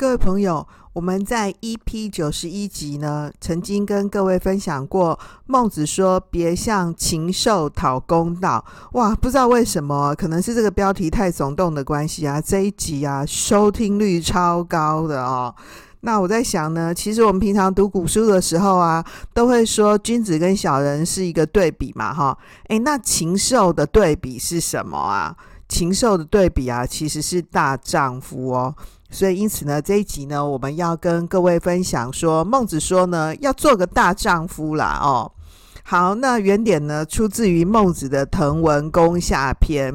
各位朋友，我们在 EP 九十一集呢，曾经跟各位分享过，孟子说：“别向禽兽讨公道。”哇，不知道为什么，可能是这个标题太耸动的关系啊，这一集啊，收听率超高的哦。那我在想呢，其实我们平常读古书的时候啊，都会说君子跟小人是一个对比嘛，哈。诶，那禽兽的对比是什么啊？禽兽的对比啊，其实是大丈夫哦。所以，因此呢，这一集呢，我们要跟各位分享说，孟子说呢，要做个大丈夫啦哦。好，那原点呢，出自于孟子的《滕文公下篇》。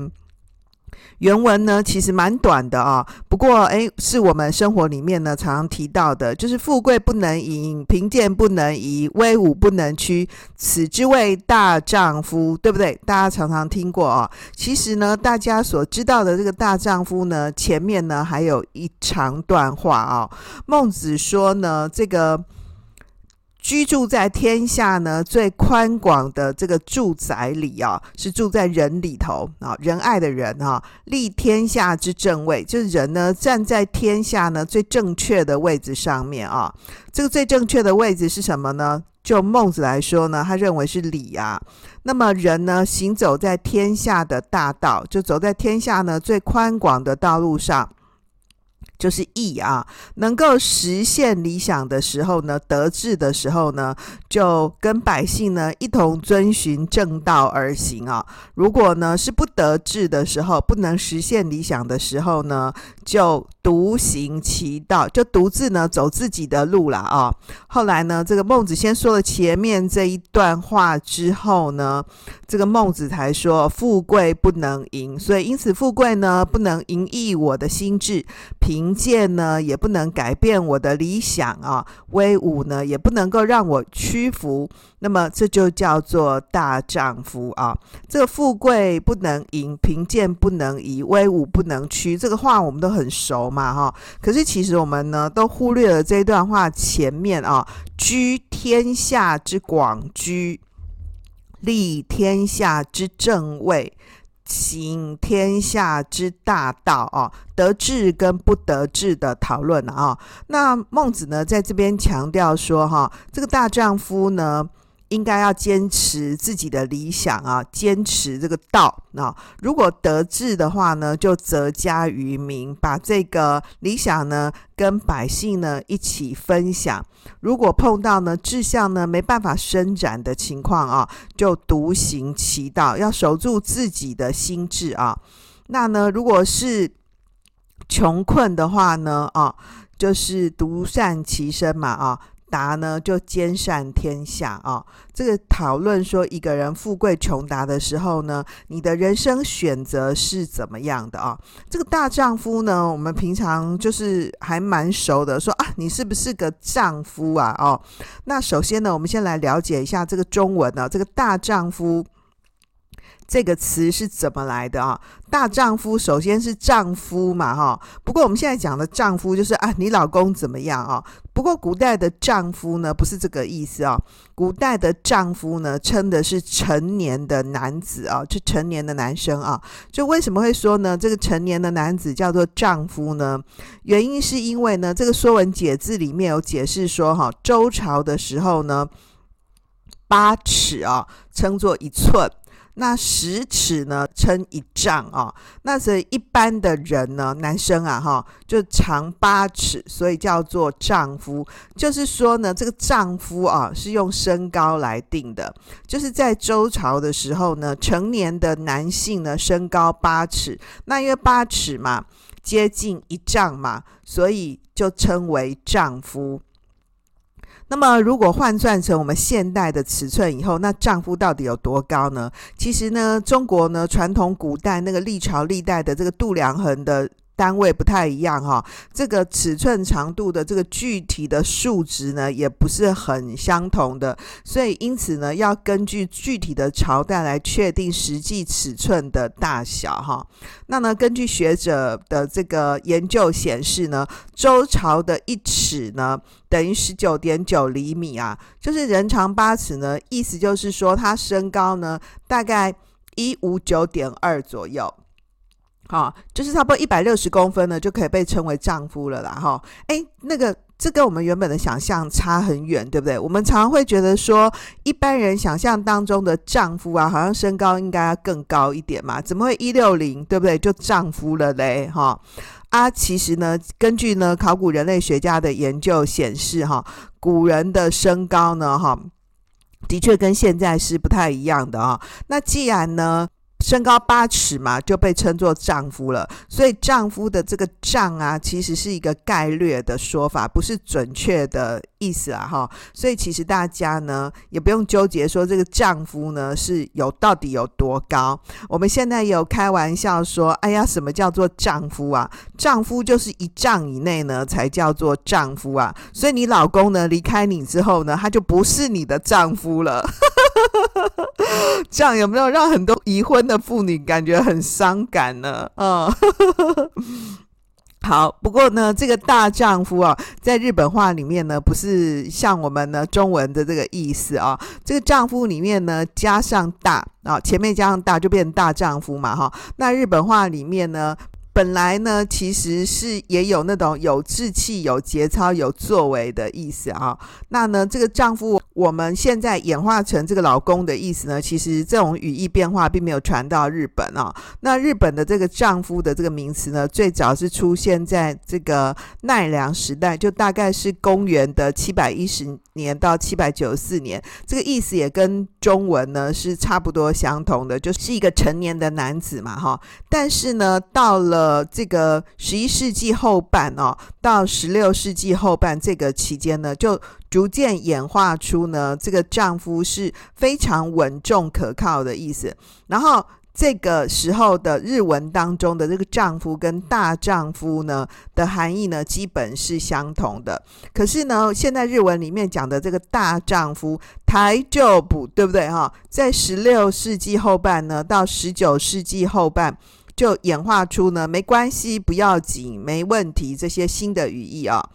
原文呢，其实蛮短的啊、哦，不过诶，是我们生活里面呢常常提到的，就是富贵不能淫，贫贱不能移，威武不能屈，此之谓大丈夫，对不对？大家常常听过啊、哦。其实呢，大家所知道的这个大丈夫呢，前面呢还有一长段话啊、哦。孟子说呢，这个。居住在天下呢最宽广的这个住宅里啊，是住在人里头啊，仁爱的人啊，立天下之正位，就是人呢站在天下呢最正确的位置上面啊。这个最正确的位置是什么呢？就孟子来说呢，他认为是礼啊。那么人呢行走在天下的大道，就走在天下呢最宽广的道路上。就是义啊，能够实现理想的时候呢，得志的时候呢，就跟百姓呢一同遵循正道而行啊。如果呢是不得志的时候，不能实现理想的时候呢，就独行其道，就独自呢走自己的路了啊。后来呢，这个孟子先说了前面这一段话之后呢，这个孟子才说富贵不能淫，所以因此富贵呢不能淫逸我的心志，贫。贱呢也不能改变我的理想啊，威武呢也不能够让我屈服，那么这就叫做大丈夫啊。这个富贵不能淫，贫贱不能移，威武不能屈，这个话我们都很熟嘛哈。可是其实我们呢都忽略了这段话前面啊，居天下之广居，立天下之正位。行天下之大道哦，得志跟不得志的讨论啊。那孟子呢，在这边强调说，哈，这个大丈夫呢。应该要坚持自己的理想啊，坚持这个道啊。如果得志的话呢，就泽加于民，把这个理想呢跟百姓呢一起分享。如果碰到呢志向呢没办法伸展的情况啊，就独行其道，要守住自己的心智啊。那呢，如果是穷困的话呢，啊，就是独善其身嘛，啊。达呢就兼善天下啊，这个讨论说一个人富贵穷达的时候呢，你的人生选择是怎么样的啊？这个大丈夫呢，我们平常就是还蛮熟的，说啊，你是不是个丈夫啊？哦，那首先呢，我们先来了解一下这个中文呢，这个大丈夫。这个词是怎么来的啊？大丈夫首先是丈夫嘛，哈。不过我们现在讲的丈夫就是啊，你老公怎么样啊？不过古代的丈夫呢，不是这个意思啊。古代的丈夫呢，称的是成年的男子啊，就成年的男生啊。就为什么会说呢？这个成年的男子叫做丈夫呢？原因是因为呢，这个《说文解字》里面有解释说，哈，周朝的时候呢，八尺啊，称作一寸。那十尺呢，称一丈啊。那所以一般的人呢，男生啊，哈，就长八尺，所以叫做丈夫。就是说呢，这个丈夫啊，是用身高来定的。就是在周朝的时候呢，成年的男性呢，身高八尺。那因为八尺嘛，接近一丈嘛，所以就称为丈夫。那么，如果换算成我们现代的尺寸以后，那丈夫到底有多高呢？其实呢，中国呢传统古代那个历朝历代的这个度量衡的单位不太一样哈，这个尺寸长度的这个具体的数值呢，也不是很相同的，所以因此呢，要根据具体的朝代来确定实际尺寸的大小哈。那呢，根据学者的这个研究显示呢，周朝的一尺呢，等于十九点九厘米啊，就是人长八尺呢，意思就是说他身高呢，大概一五九点二左右。好、哦，就是差不多一百六十公分呢，就可以被称为丈夫了啦。哈、哦，诶，那个这跟我们原本的想象差很远，对不对？我们常常会觉得说，一般人想象当中的丈夫啊，好像身高应该要更高一点嘛，怎么会一六零，对不对？就丈夫了嘞，哈、啊，其实呢，根据呢考古人类学家的研究显示，哈、古人的身高呢，哈、的确跟现在是不太一样的啊、那既然呢，身高八尺嘛，就被称作丈夫了。所以丈夫的这个“丈”啊，其实是一个概略的说法，不是准确的意思啊，哈。所以其实大家呢，也不用纠结说这个丈夫呢是有到底有多高。我们现在有开玩笑说，哎呀，什么叫做丈夫啊？丈夫就是一丈以内呢才叫做丈夫啊。所以你老公呢离开你之后呢，他就不是你的丈夫了。这样有没有让很多已婚的妇女感觉很伤感呢？嗯，好。不过呢，这个大丈夫啊，在日本话里面呢，不是像我们呢中文的这个意思啊。这个丈夫里面呢，加上大啊，前面加上大就变成大丈夫嘛，哈。那日本话里面呢，本来呢，其实是也有那种有志气、有节操、有作为的意思啊。那呢，这个丈夫，我们现在演化成这个老公的意思呢，其实这种语义变化并没有传到日本啊。那日本的这个丈夫的这个名词呢，最早是出现在这个奈良时代，就大概是公元的七百一十年到七百九十四年。这个意思也跟中文呢是差不多相同的，就是一个成年的男子嘛，哈。但是呢，到了呃，这个十一世纪后半哦，到十六世纪后半这个期间呢，就逐渐演化出呢，这个丈夫是非常稳重可靠的意思。然后这个时候的日文当中的这个丈夫跟大丈夫呢的含义呢，基本是相同的。可是呢，现在日文里面讲的这个大丈夫台就不对不对哈？在十六世纪后半呢，到十九世纪后半。就演化出呢，没关系，不要紧，没问题这些新的语义啊。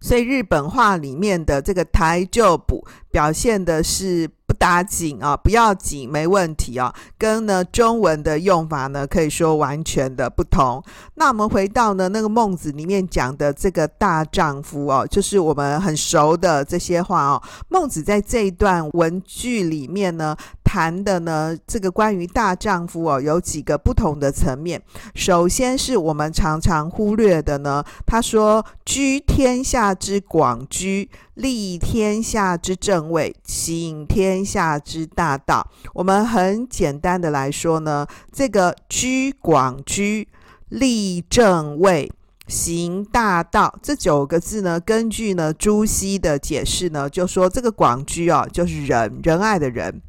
所以日本话里面的这个台就补表现的是打紧啊，不要紧，没问题啊，跟呢中文的用法呢可以说完全的不同。那我们回到呢那个孟子里面讲的这个大丈夫哦，就是我们很熟的这些话哦。孟子在这一段文句里面呢。谈的呢，这个关于大丈夫哦，有几个不同的层面。首先是我们常常忽略的呢，他说：“居天下之广居，立天下之正位，行天下之大道。”我们很简单的来说呢，这个居广居、立正位、行大道这九个字呢，根据呢朱熹的解释呢，就说这个广居哦，就是仁仁爱的仁。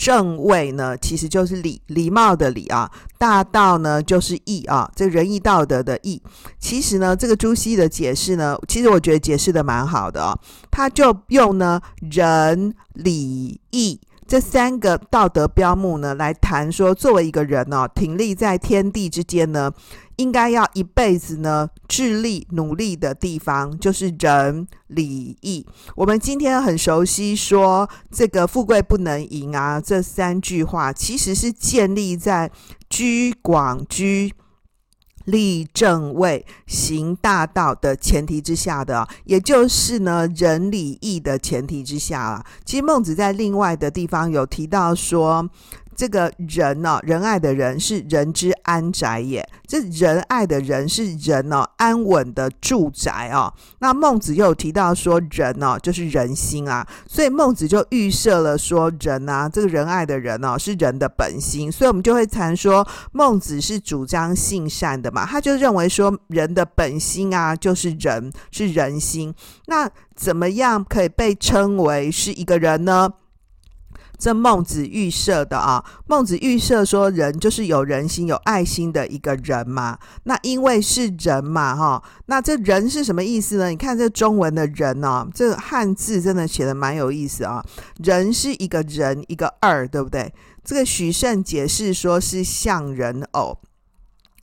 正位呢，其实就是礼礼貌的礼啊；大道呢，就是义啊，这仁义道德的义。其实呢，这个朱熹的解释呢，其实我觉得解释的蛮好的哦。他就用呢仁礼义这三个道德标目呢，来谈说，作为一个人呢，挺立在天地之间呢。应该要一辈子呢致力努力的地方，就是仁礼义。我们今天很熟悉说这个“富贵不能淫”啊，这三句话其实是建立在居广居、立正位、行大道的前提之下的，也就是呢仁礼义的前提之下啊。其实孟子在另外的地方有提到说。这个仁呢、哦，仁爱的人是人之安宅也。这仁爱的人是人哦，安稳的住宅哦。那孟子又提到说，仁哦，就是人心啊。所以孟子就预设了说，人啊，这个仁爱的人哦，是人的本心。所以我们就会谈说，孟子是主张性善的嘛。他就认为说，人的本心啊，就是人，是人心。那怎么样可以被称为是一个人呢？这孟子预设的啊。孟子预设说，人就是有人心、有爱心的一个人嘛。那因为是人嘛，哈，那这人是什么意思呢？你看这中文的人呢，这汉字真的写的蛮有意思啊。人是一个人，一个二，对不对？这个许慎解释说是像人偶，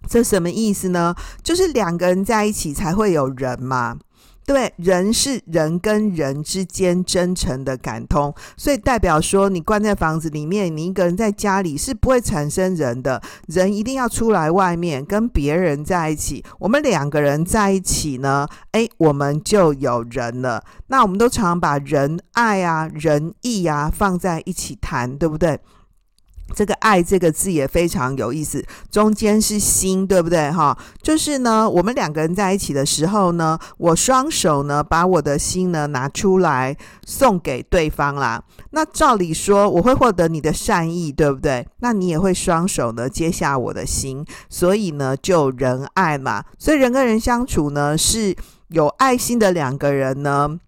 这什么意思呢？就是两个人在一起才会有人嘛。对，人是人跟人之间真诚的感通，所以代表说，你关在房子里面，你一个人在家里是不会产生人的。人一定要出来外面跟别人在一起。我们两个人在一起呢，诶，我们就有人了。那我们都常把仁爱啊、仁义啊放在一起谈，对不对？这个“爱”这个字也非常有意思，中间是心，对不对？哈，就是呢，我们两个人在一起的时候呢，我双手呢把我的心呢拿出来送给对方啦。那照理说，我会获得你的善意，对不对？那你也会双手呢接下我的心，所以呢就仁爱嘛。所以人跟人相处呢，是有爱心的两个人呢。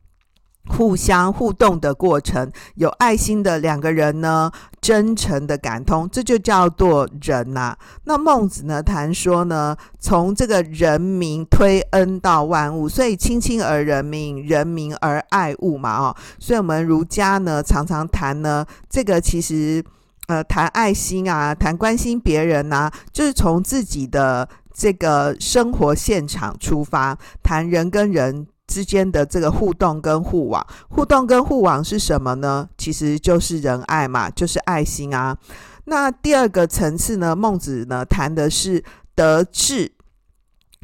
互相互动的过程，有爱心的两个人呢，真诚的感通，这就叫做人呐、那孟子呢谈说呢，从这个人民推恩到万物，所以亲亲而仁民，仁民而爱物嘛，哦，所以我们儒家呢常常谈呢，这个其实呃谈爱心啊，谈关心别人呐、就是从自己的这个生活现场出发，谈人跟人。之间的这个互动跟互往，互动跟互往是什么呢？其实就是仁爱嘛，就是爱心啊。那第二个层次呢，孟子呢谈的是得志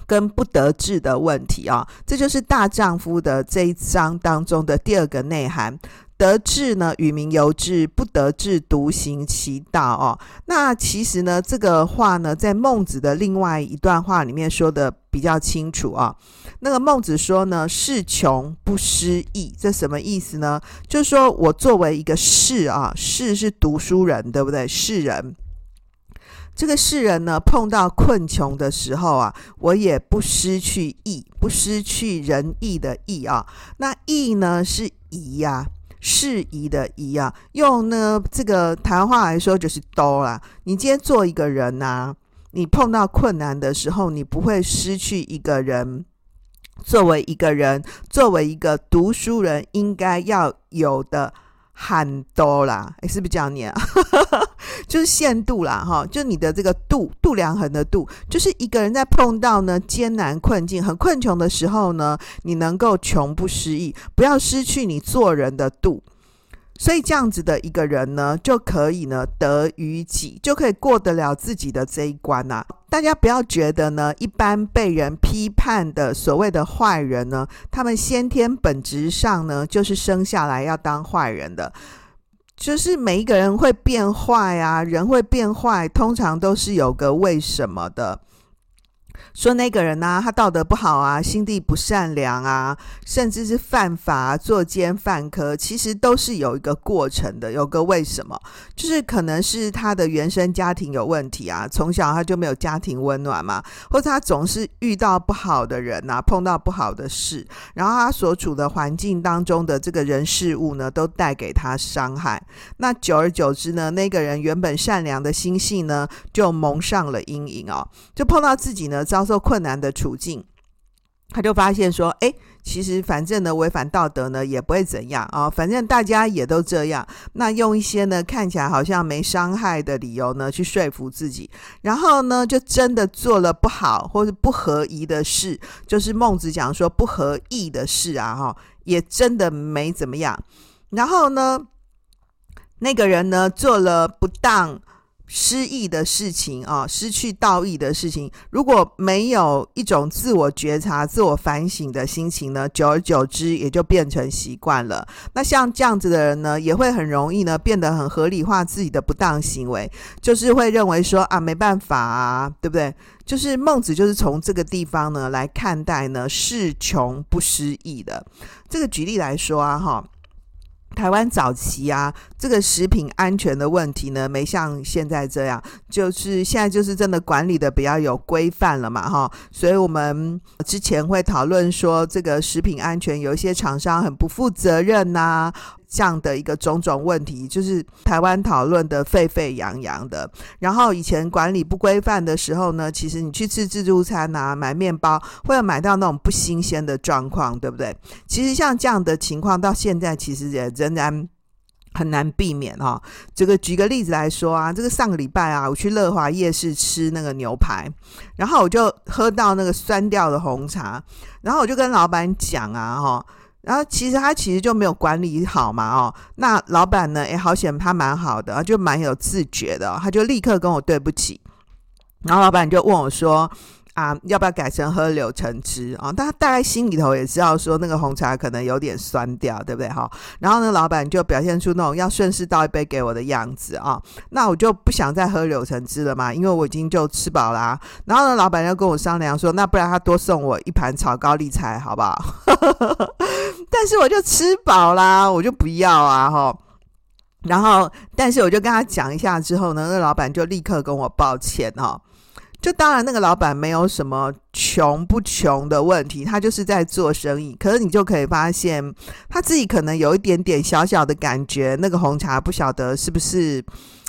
跟不得志的问题啊，这就是大丈夫的这一章当中的第二个内涵。得志呢，与民由志；不得志，独行其道。哦，那其实呢，这个话呢，在孟子的另外一段话里面说的比较清楚啊。那个孟子说呢，士穷不失义，这什么意思呢？就是说我作为一个士啊，士是读书人，对不对？士人，这个士人呢，碰到困穷的时候啊，我也不失去义，不失去仁义的义啊。那义呢，是宜呀。适宜的宜啊，用呢这个台湾话来说就是多啦。你今天做一个人呐、你碰到困难的时候，你不会失去一个人。作为一个人，作为一个读书人，应该要有的很多啦。诶，是不是这样念啊？就是限度啦，哈，就你的这个度，度量衡的度，就是一个人在碰到呢艰难困境、很困穷的时候呢，你能够穷不失义，不要失去你做人的度。所以这样子的一个人呢，就可以呢得于己，就可以过得了自己的这一关呐、啊。大家不要觉得呢，一般被人批判的所谓的坏人呢，他们先天本质上呢就是生下来要当坏人的。就是每一个人会变坏啊，人会变坏，通常都是有个为什么的。说那个人呢、他道德不好啊，心地不善良啊，甚至是犯法、作奸犯科，其实都是有一个过程的，有个为什么，就是可能是他的原生家庭有问题啊，从小他就没有家庭温暖嘛，或者他总是遇到不好的人啊，碰到不好的事，然后他所处的环境当中的这个人事物呢，都带给他伤害。那久而久之呢，那个人原本善良的心性呢，就蒙上了阴影哦，就碰到自己呢遭受困难的处境，他就发现说：“哎，其实反正呢，违反道德呢也不会怎样啊，反正大家也都这样。那用一些呢看起来好像没伤害的理由呢去说服自己，然后呢就真的做了不好或者不合宜的事，就是孟子讲说不合义的事啊，哈，也真的没怎么样。然后呢，那个人呢做了不当。”失义的事情啊，失去道义的事情，如果没有一种自我觉察、自我反省的心情呢，久而久之也就变成习惯了。那像这样子的人呢，也会很容易呢变得很合理化自己的不当行为，就是会认为说啊，没办法啊，对不对？就是孟子就是从这个地方呢来看待呢，士穷不失义的这个举例来说啊，哈。台湾早期啊，这个食品安全的问题呢，没像现在这样，就是现在就是真的管理的比较有规范了嘛，哈。所以我们之前会讨论说，这个食品安全有一些厂商很不负责任呐、这样的一个种种问题，就是台湾讨论的沸沸扬扬的。然后以前管理不规范的时候呢，其实你去吃自助餐啊，买面包会有买到那种不新鲜的状况，对不对？其实像这样的情况，到现在其实也仍然。很难避免哈，这个举个例子来说啊，这个上个礼拜啊，我去乐华夜市吃那个牛排，然后我就喝到那个酸掉的红茶，然后我就跟老板讲啊哈，然后其实他其实就没有管理好嘛哦，那老板呢，诶，好险他蛮好的，就蛮有自觉的，他就立刻跟我对不起，然后老板就问我说。啊，要不要改成喝柳橙汁啊？但他大概心里头也知道说那个红茶可能有点酸掉，对不对哈？然后呢，老板就表现出那种要顺势倒一杯给我的样子啊。那我就不想再喝柳橙汁了嘛，因为我已经就吃饱啦、然后呢，老板就跟我商量说，那不然他多送我一盘炒高丽菜好不好？但是我就吃饱啦，我就不要啊哈。然后，但是我就跟他讲一下之后呢，那老板就立刻跟我抱歉哈。就当然，那个老板没有什么穷不穷的问题，他就是在做生意。可是你就可以发现，他自己可能有一点点小小的感觉，那个红茶不晓得是不是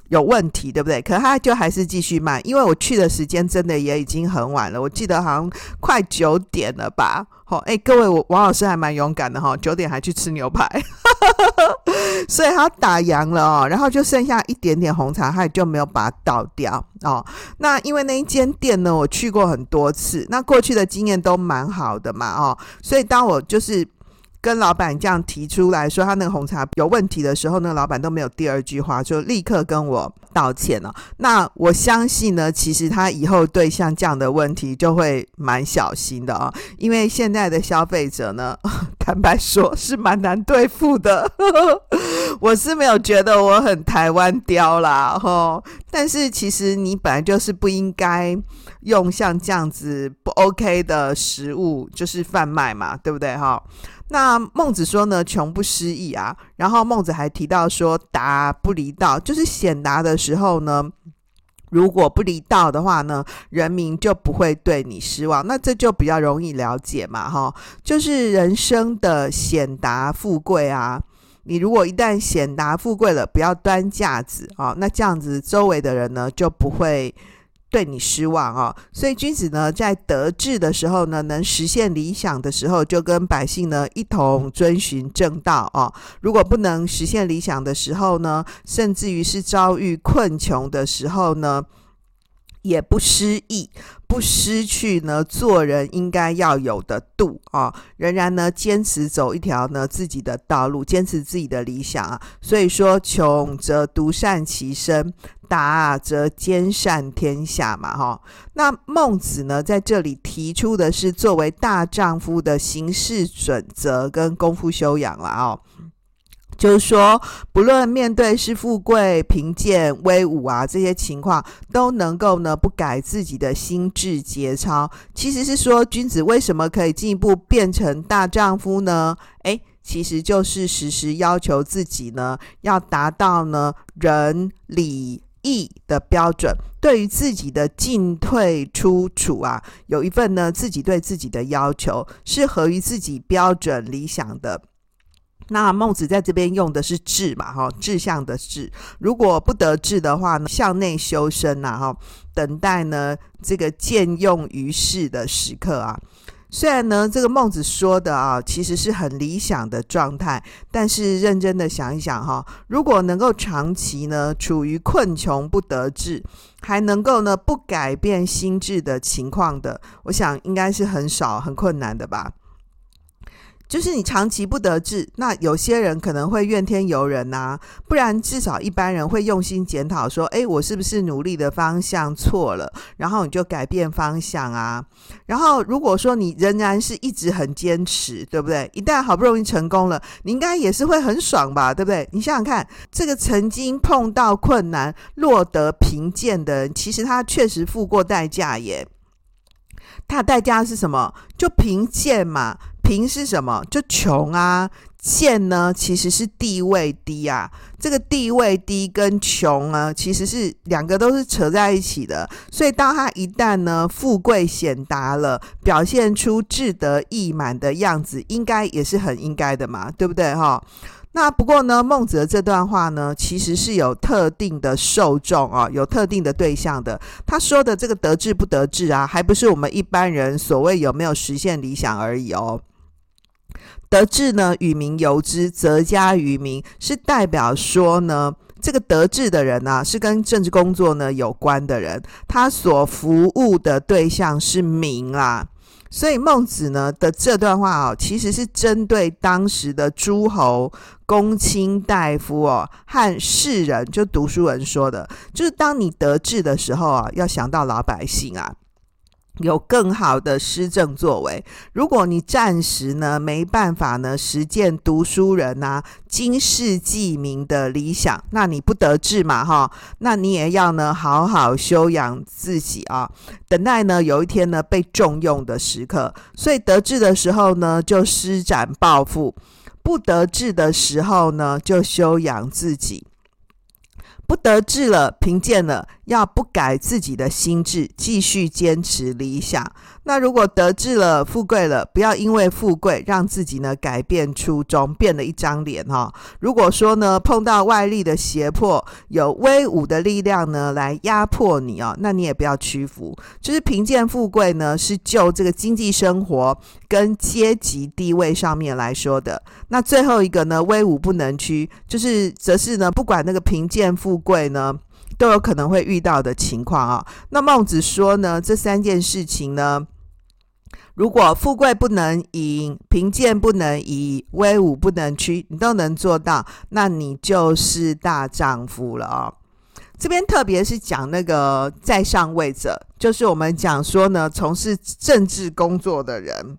有问题，对不对？可他就还是继续卖，因为我去的时间真的也已经很晚了，我记得好像快九点了吧。好，哎，各位，我王老师还蛮勇敢的哈，九点还去吃牛排，所以他打烊了哦，然后就剩下一点点红茶，他也就没有把它倒掉哦。那因为那一间店呢，我去过很多次，那过去的经验都蛮好的嘛哦，所以当我就是。跟老板这样提出来说他那个红茶有问题的时候，那个老板都没有第二句话，就立刻跟我道歉了。那我相信呢，其实他以后对像这样的问题就会蛮小心的啊，因为现在的消费者呢，坦白说是蛮难对付的。我是没有觉得我很台湾雕啦，吼，但是其实你本来就是不应该用像这样子不 OK 的食物，就是贩卖嘛，对不对哈？那孟子说呢，穷不失意啊。然后孟子还提到说，达不离道，就是显达的时候呢，如果不离道的话呢，人民就不会对你失望。那这就比较容易了解嘛，哈，就是人生的显达富贵啊。你如果一旦显达富贵了，不要端架子啊，那这样子周围的人呢就不会。对你失望啊、哦，所以君子呢，在得志的时候呢，能实现理想的时候，就跟百姓呢一同遵循正道啊、哦。如果不能实现理想的时候呢，甚至于是遭遇困穷的时候呢，也不失意，不失去呢做人应该要有的度啊、仍然呢坚持走一条呢自己的道路，坚持自己的理想啊。所以说，穷则独善其身。达则兼善天下嘛，哈。那孟子呢，在这里提出的是作为大丈夫的行事准则跟功夫修养了哦。就是说，不论面对是富贵、贫贱、威武啊这些情况，都能够呢不改自己的心智节操。其实是说，君子为什么可以进一步变成大丈夫呢？诶，其实就是时时要求自己呢，要达到呢仁礼。义的标准，对于自己的进退出处啊，有一份呢自己对自己的要求，是合于自己标准理想的。那孟子在这边用的是志嘛，哈，志向的志。如果不得志的话呢，向内修身呐，哈，等待呢这个见用于世的时刻啊。虽然呢，这个孟子说的啊，其实是很理想的状态，但是认真的想一想哈，如果能够长期呢处于困穷不得志，还能够呢不改变心智的情况的，我想应该是很少很困难的吧。就是你长期不得志，那有些人可能会怨天尤人呐、啊，不然至少一般人会用心检讨，说，诶，我是不是努力的方向错了？然后你就改变方向啊。然后如果说你仍然是一直很坚持，对不对？一旦好不容易成功了，你应该也是会很爽吧，对不对？你想想看，这个曾经碰到困难、落得贫贱的人，其实他确实付过代价耶。他的代价是什么？就贫贱嘛。贫是什么？就穷啊。贱呢，其实是地位低啊。这个地位低跟穷啊，其实是两个都是扯在一起的。所以，当他一旦呢富贵显达了，表现出志得意满的样子，应该也是很应该的嘛，对不对哈？那不过呢，孟子的这段话呢，其实是有特定的受众啊，有特定的对象的。他说的这个得志不得志啊，还不是我们一般人所谓有没有实现理想而已哦。得志呢，与民由之，则加于民，是代表说呢，这个得志的人呢、啊，是跟政治工作呢有关的人，他所服务的对象是民啊。所以孟子呢的这段话哦，其实是针对当时的诸侯、公卿、大夫哦和士人，就读书人说的，就是当你得志的时候啊，要想到老百姓啊。有更好的施政作为。如果你暂时呢没办法呢实践读书人呐、啊、经世济民的理想，那你不得志嘛哈？那你也要呢好好修养自己啊，等待呢有一天呢被重用的时刻。所以得志的时候呢就施展抱负，不得志的时候呢就修养自己。不得志了，贫贱了，要不改自己的心智，继续坚持理想。那如果得志了，富贵了，不要因为富贵让自己呢改变初衷，变了一张脸哈。如果说呢碰到外力的胁迫，有威武的力量呢来压迫你哦，那你也不要屈服。就是贫贱富贵呢，是就这个经济生活跟阶级地位上面来说的。那最后一个呢，威武不能屈，就是则是呢不管那个贫贱富富贵呢，都有可能会遇到的情况啊。那孟子说呢，这三件事情呢。如果富贵不能移，贫贱不能移，威武不能屈，你都能做到，那你就是大丈夫了哦。这边特别是讲那个在上位者，就是我们讲说呢，从事政治工作的人，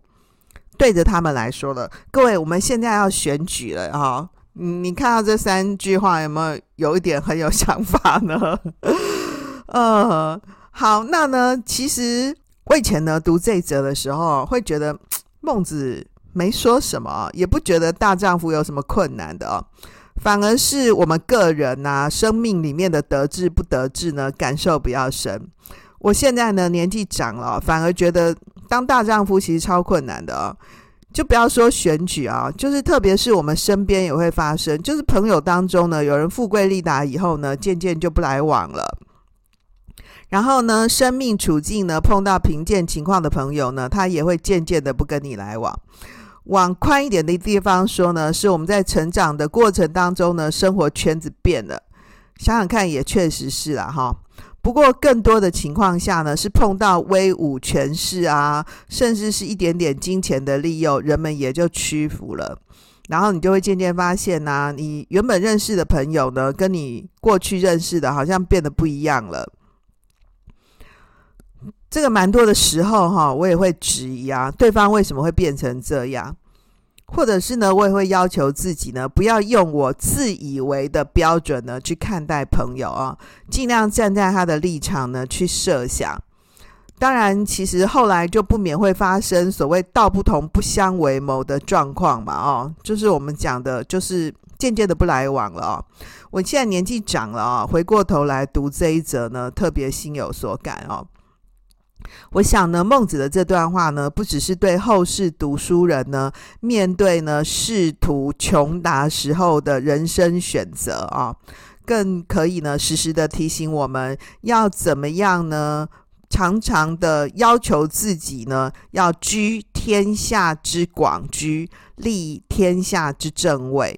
对着他们来说了。各位，我们现在要选举了啊，你看到这三句话有没有有一点很有想法呢？呃，好，那呢，其实。我以前呢读这一则的时候，会觉得孟子没说什么，也不觉得大丈夫有什么困难的哦，反而是我们个人呐、啊，生命里面的得志不得志呢，感受比较深。我现在呢年纪长了，反而觉得当大丈夫其实超困难的哦。就不要说选举啊，就是特别是我们身边也会发生，就是朋友当中呢，有人富贵利达以后呢，渐渐就不来往了。然后呢，生命处境呢，碰到贫贱情况的朋友呢，他也会渐渐的不跟你来往。往宽一点的地方说呢，是我们在成长的过程当中呢，生活圈子变了。想想看，也确实是啦，哈。不过更多的情况下呢，是碰到威武权势啊，甚至是一点点金钱的利诱，人们也就屈服了。然后你就会渐渐发现呐、你原本认识的朋友呢，跟你过去认识的好像变得不一样了。这个蛮多的时候哈，我也会质疑啊，对方为什么会变成这样？或者是呢，我也会要求自己呢，不要用我自以为的标准呢去看待朋友啊，尽量站在他的立场呢去设想。当然，其实后来就不免会发生所谓道不同不相为谋的状况嘛，哦，就是我们讲的，就是渐渐的不来往了哦。我现在年纪长了啊，回过头来读这一则呢，特别心有所感哦。我想呢，孟子的这段话呢，不只是对后世读书人呢，面对呢仕途穷达时候的人生选择啊，更可以呢，时时的提醒我们要怎么样呢？常常的要求自己呢，要居天下之广居，立天下之正位。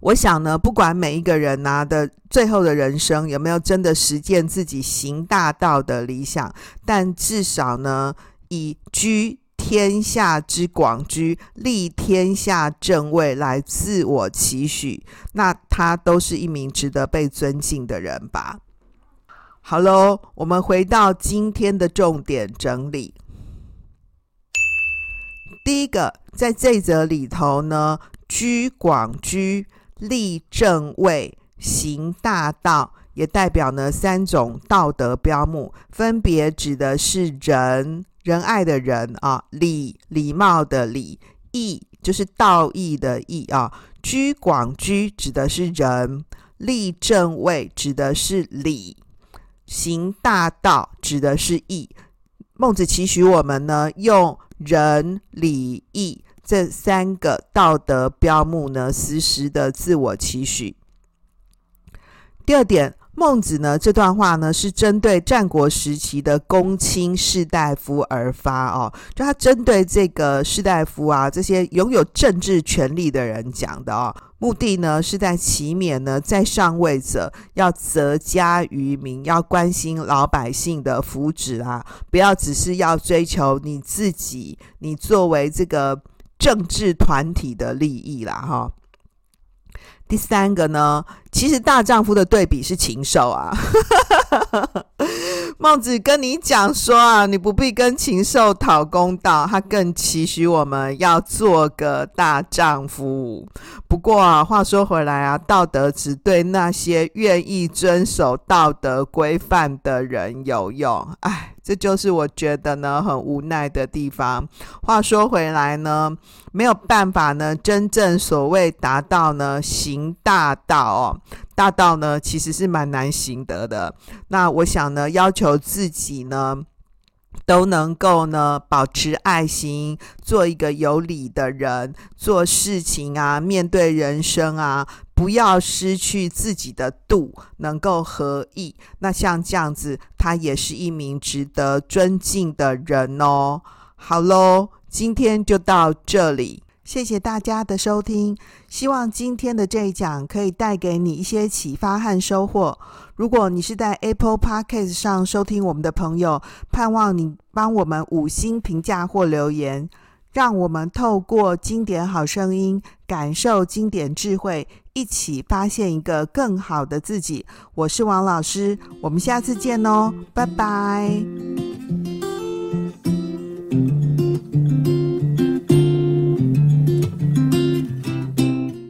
我想呢，不管每一个人拿的最后的人生有没有真的实践自己行大道的理想，但至少呢，以居天下之广居，立天下正位来自我期许，那他都是一名值得被尊敬的人吧。好喽，我们回到今天的重点整理。第一个，在这则里头呢，居广居。立正位、行大道，也代表呢三种道德标目，分别指的是仁、仁爱的仁啊，礼、礼貌的礼，义就是道义的义啊。居广居指的是仁，立正位指的是礼，行大道指的是义。孟子期许我们呢，用仁、礼、义这三个道德标目呢，时时的自我期许。第二点。孟子呢，这段话呢是针对战国时期的公卿士大夫而发哦，就他针对这个士大夫啊，这些拥有政治权力的人讲的哦，目的呢是在期勉呢在上位者要泽家于民，要关心老百姓的福祉啊，不要只是要追求你自己，你作为这个政治团体的利益啦，哈、第三个呢，其实大丈夫的对比是禽兽啊。孟子跟你讲说啊，你不必跟禽兽讨公道，他更期许我们要做个大丈夫。不过啊，话说回来啊，道德只对那些愿意遵守道德规范的人有用。哎。这就是我觉得呢很无奈的地方。话说回来呢，没有办法呢，真正所谓达到呢行大道哦，大道呢其实是蛮难行得的。那我想呢，要求自己呢都能够呢保持爱心，做一个有礼的人，做事情啊，面对人生啊。不要失去自己的度，能够合意。那像这样子，他也是一名值得尊敬的人哦。好喽，今天就到这里，谢谢大家的收听。希望今天的这一讲可以带给你一些启发和收获。如果你是在 Apple Podcast 上收听我们的朋友，盼望你帮我们五星评价或留言。让我们透过经典好声音，感受经典智慧，一起发现一个更好的自己。我是王老师，我们下次见哦，拜拜。